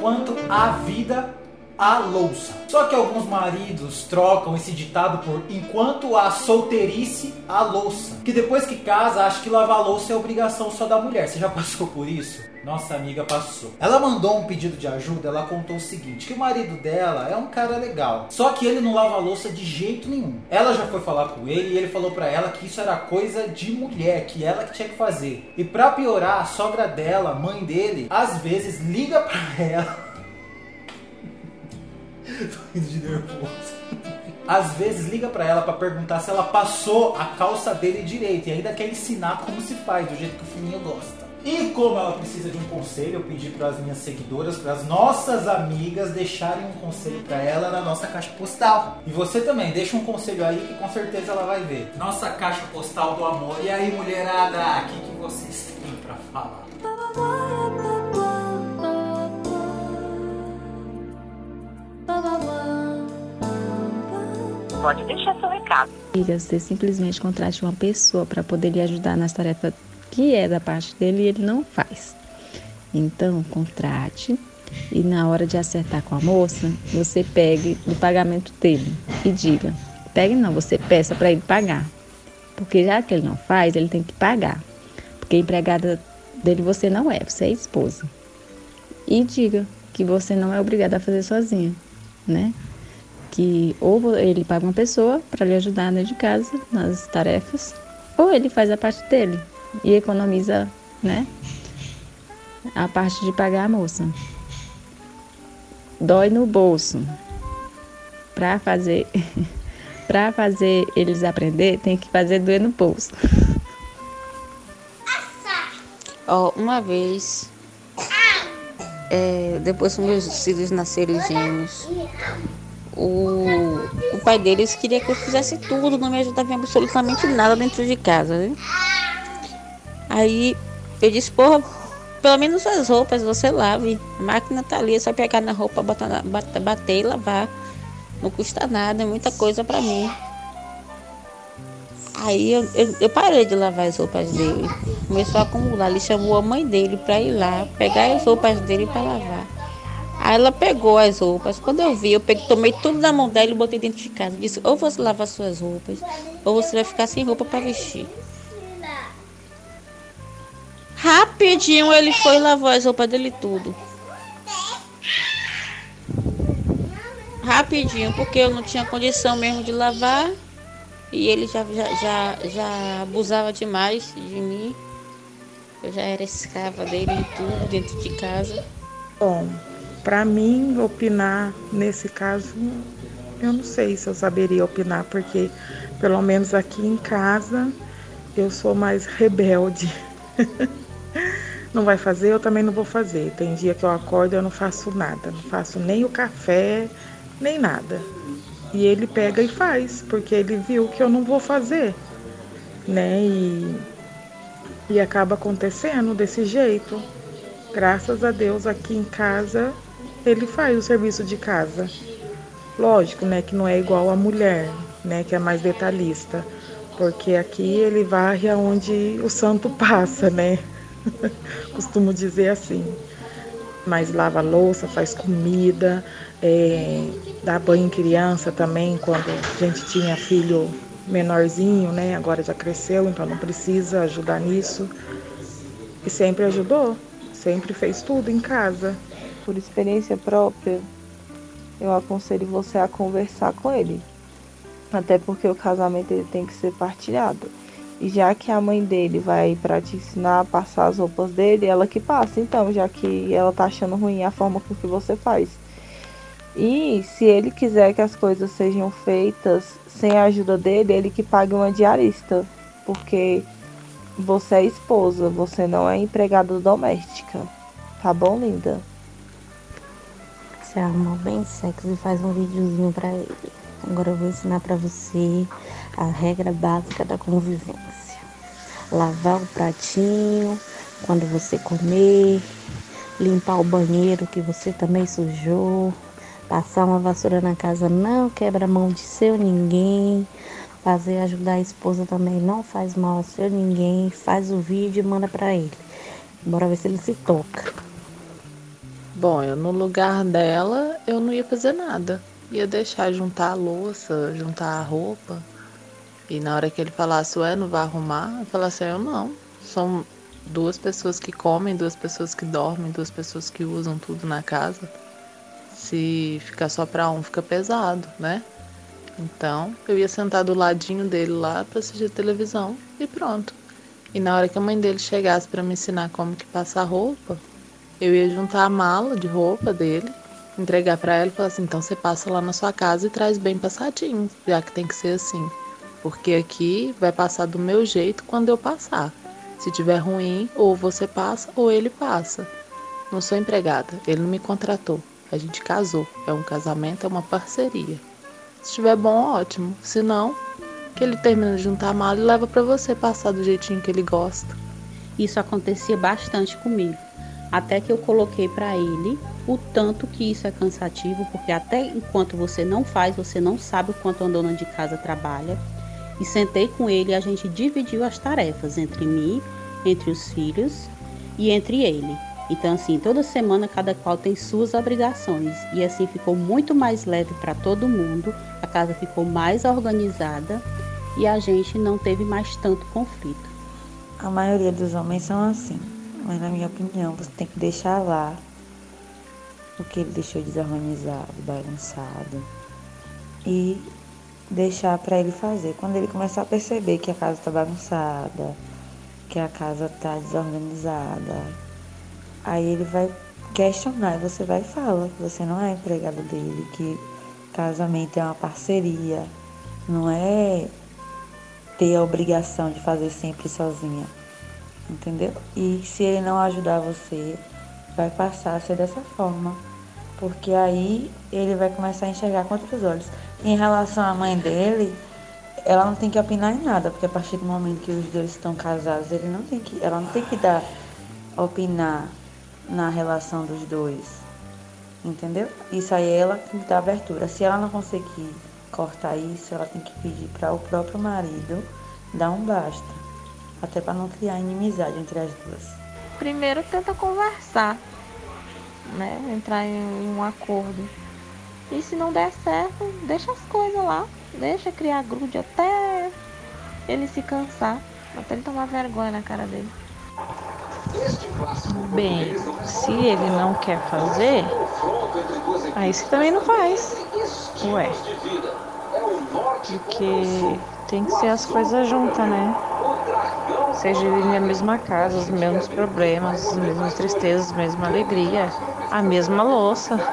enquanto a vida a louça. Só que alguns maridos trocam esse ditado por enquanto a solteirice a louça. Que depois que casa, acha que lavar louça é obrigação só da mulher. Você já passou por isso? Nossa amiga passou. Ela mandou um pedido de ajuda, ela contou o seguinte, que o marido dela é um cara legal, só que ele não lava louça de jeito nenhum. Ela já foi falar com ele e ele falou para ela que isso era coisa de mulher, que ela que tinha que fazer. E para piorar, a sogra dela, mãe dele, às vezes liga para ela Tô indo de nervoso. Às vezes liga para ela para perguntar se ela passou a calça dele direito e ainda quer ensinar como se faz, do jeito que o filhinho gosta. E como ela precisa de um conselho, eu pedi para as minhas seguidoras, para as nossas amigas deixarem um conselho para ela na nossa caixa postal. E você também, deixa um conselho aí que com certeza ela vai ver. Nossa caixa postal do amor. E aí, mulherada, o que, que vocês têm para falar? Pode deixar seu recado. Você simplesmente contrate uma pessoa para poder lhe ajudar nas tarefas que é da parte dele e ele não faz. Então, contrate e na hora de acertar com a moça, você pegue o pagamento dele e diga: pegue não, você peça para ele pagar. Porque já que ele não faz, ele tem que pagar. Porque empregada dele você não é, você é esposa. E diga que você não é obrigada a fazer sozinha, né? Que ou ele paga uma pessoa para lhe ajudar dentro de casa nas tarefas, ou ele faz a parte dele e economiza, né? A parte de pagar a moça. Dói no bolso. Para fazer para fazer eles aprender, tem que fazer doer no bolso. Ó, oh, uma vez, é, depois que meus filhos nasceram gêmeos, o, o pai deles queria que eu fizesse tudo, não me ajudava absolutamente nada dentro de casa. Né? Aí eu disse, porra, pelo menos as roupas você lave. A máquina tá ali, é só pegar na roupa, botar, bater, bater e lavar. Não custa nada, é muita coisa para mim. Aí eu, eu, eu, parei de lavar as roupas dele. Começou a acumular. Ele chamou a mãe dele para ir lá, pegar as roupas dele para lavar. Aí ela pegou as roupas. Quando eu vi, eu peguei, tomei tudo na mão dela e botei dentro de casa. Disse: ou você lava suas roupas, ou você vai ficar sem roupa para vestir. Rapidinho ele foi e lavou as roupas dele tudo. Rapidinho, porque eu não tinha condição mesmo de lavar. E ele já, já, já, já abusava demais de mim. Eu já era escrava dele em tudo dentro de casa. Bom, para mim, opinar nesse caso, eu não sei se eu saberia opinar, porque pelo menos aqui em casa eu sou mais rebelde. não vai fazer, eu também não vou fazer. Tem dia que eu acordo e eu não faço nada, não faço nem o café, nem nada. E ele pega e faz, porque ele viu que eu não vou fazer, né? E, e acaba acontecendo desse jeito. Graças a Deus aqui em casa ele faz o serviço de casa. Lógico, né, que não é igual a mulher, né, que é mais detalhista, porque aqui ele varre aonde o santo passa, né? Costumo dizer assim. Mas lava louça, faz comida, é, dá banho em criança também, quando a gente tinha filho menorzinho, né? Agora já cresceu, então não precisa ajudar nisso. E sempre ajudou, sempre fez tudo em casa por experiência própria, eu aconselho você a conversar com ele. Até porque o casamento ele tem que ser partilhado. E já que a mãe dele vai para te ensinar a passar as roupas dele, ela que passa, então, já que ela tá achando ruim a forma com que você faz. E se ele quiser que as coisas sejam feitas sem a ajuda dele, ele que pague uma diarista, porque você é esposa, você não é empregada doméstica. Tá bom, linda? Você arruma bem sexy e faz um videozinho pra ele. Agora eu vou ensinar pra você a regra básica da convivência. Lavar o pratinho quando você comer, limpar o banheiro que você também sujou, passar uma vassoura na casa não quebra mão de seu ninguém, fazer ajudar a esposa também não faz mal a seu ninguém, faz o vídeo e manda pra ele. Bora ver se ele se toca. Bom, eu no lugar dela, eu não ia fazer nada. Ia deixar juntar a louça, juntar a roupa. E na hora que ele falasse, ué, não vai arrumar, eu falasse, eu não. São duas pessoas que comem, duas pessoas que dormem, duas pessoas que usam tudo na casa. Se ficar só para um, fica pesado, né? Então, eu ia sentar do ladinho dele lá para assistir televisão e pronto. E na hora que a mãe dele chegasse para me ensinar como que passa a roupa, eu ia juntar a mala de roupa dele, entregar para ela e falar assim: então você passa lá na sua casa e traz bem passadinho, já que tem que ser assim. Porque aqui vai passar do meu jeito quando eu passar. Se tiver ruim, ou você passa ou ele passa. Não sou empregada, ele não me contratou. A gente casou. É um casamento, é uma parceria. Se estiver bom, ótimo. Se não, que ele termina de juntar a mala e leva para você passar do jeitinho que ele gosta. Isso acontecia bastante comigo. Até que eu coloquei para ele o tanto que isso é cansativo, porque até enquanto você não faz, você não sabe o quanto a dona de casa trabalha. E sentei com ele e a gente dividiu as tarefas entre mim, entre os filhos e entre ele. Então, assim, toda semana cada qual tem suas obrigações. E assim ficou muito mais leve para todo mundo, a casa ficou mais organizada e a gente não teve mais tanto conflito. A maioria dos homens são assim. Mas na minha opinião, você tem que deixar lá o que ele deixou desorganizado, bagunçado e deixar para ele fazer. Quando ele começar a perceber que a casa está bagunçada, que a casa está desorganizada, aí ele vai questionar e você vai falar que você não é empregado dele, que casamento é uma parceria, não é ter a obrigação de fazer sempre sozinha entendeu? E se ele não ajudar você, vai passar a ser dessa forma, porque aí ele vai começar a enxergar com outros olhos. Em relação à mãe dele, ela não tem que opinar em nada, porque a partir do momento que os dois estão casados, ele não tem que, ela não tem que dar opinar na relação dos dois. Entendeu? Isso aí ela tem que dar abertura. Se ela não conseguir cortar isso, ela tem que pedir para o próprio marido dar um basta até para não criar inimizade entre as duas. Primeiro tenta conversar, né? Entrar em um acordo. E se não der certo, deixa as coisas lá, deixa criar grude até ele se cansar, até ele tomar vergonha na cara dele. Bem, se ele não quer fazer, aí você também não faz. Ué. Porque tem que ser as coisas juntas, né? Seja dividem a mesma casa, os mesmos problemas, as mesmas tristezas, a mesma alegria, a mesma louça.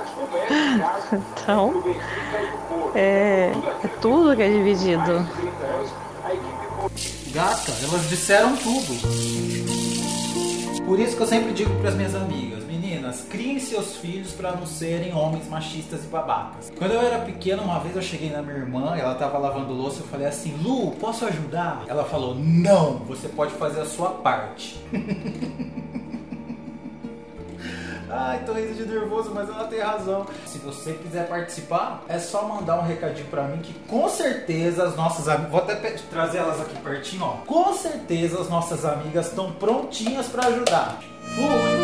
Então, é, é tudo que é dividido. Gata, elas disseram tudo. Por isso que eu sempre digo para as minhas amigas, meninas, criem seus filhos para não serem homens machistas e babacas. Quando eu era pequena, uma vez eu cheguei na minha irmã, ela tava lavando louça, eu falei assim: "Lu, posso ajudar?" Ela falou: "Não, você pode fazer a sua parte." Ai, tô rindo de nervoso, mas ela tem razão. Se você quiser participar, é só mandar um recadinho para mim que com certeza as nossas amigas, vou até trazer elas aqui pertinho, ó. Com certeza as nossas amigas estão prontinhas para ajudar. Fui!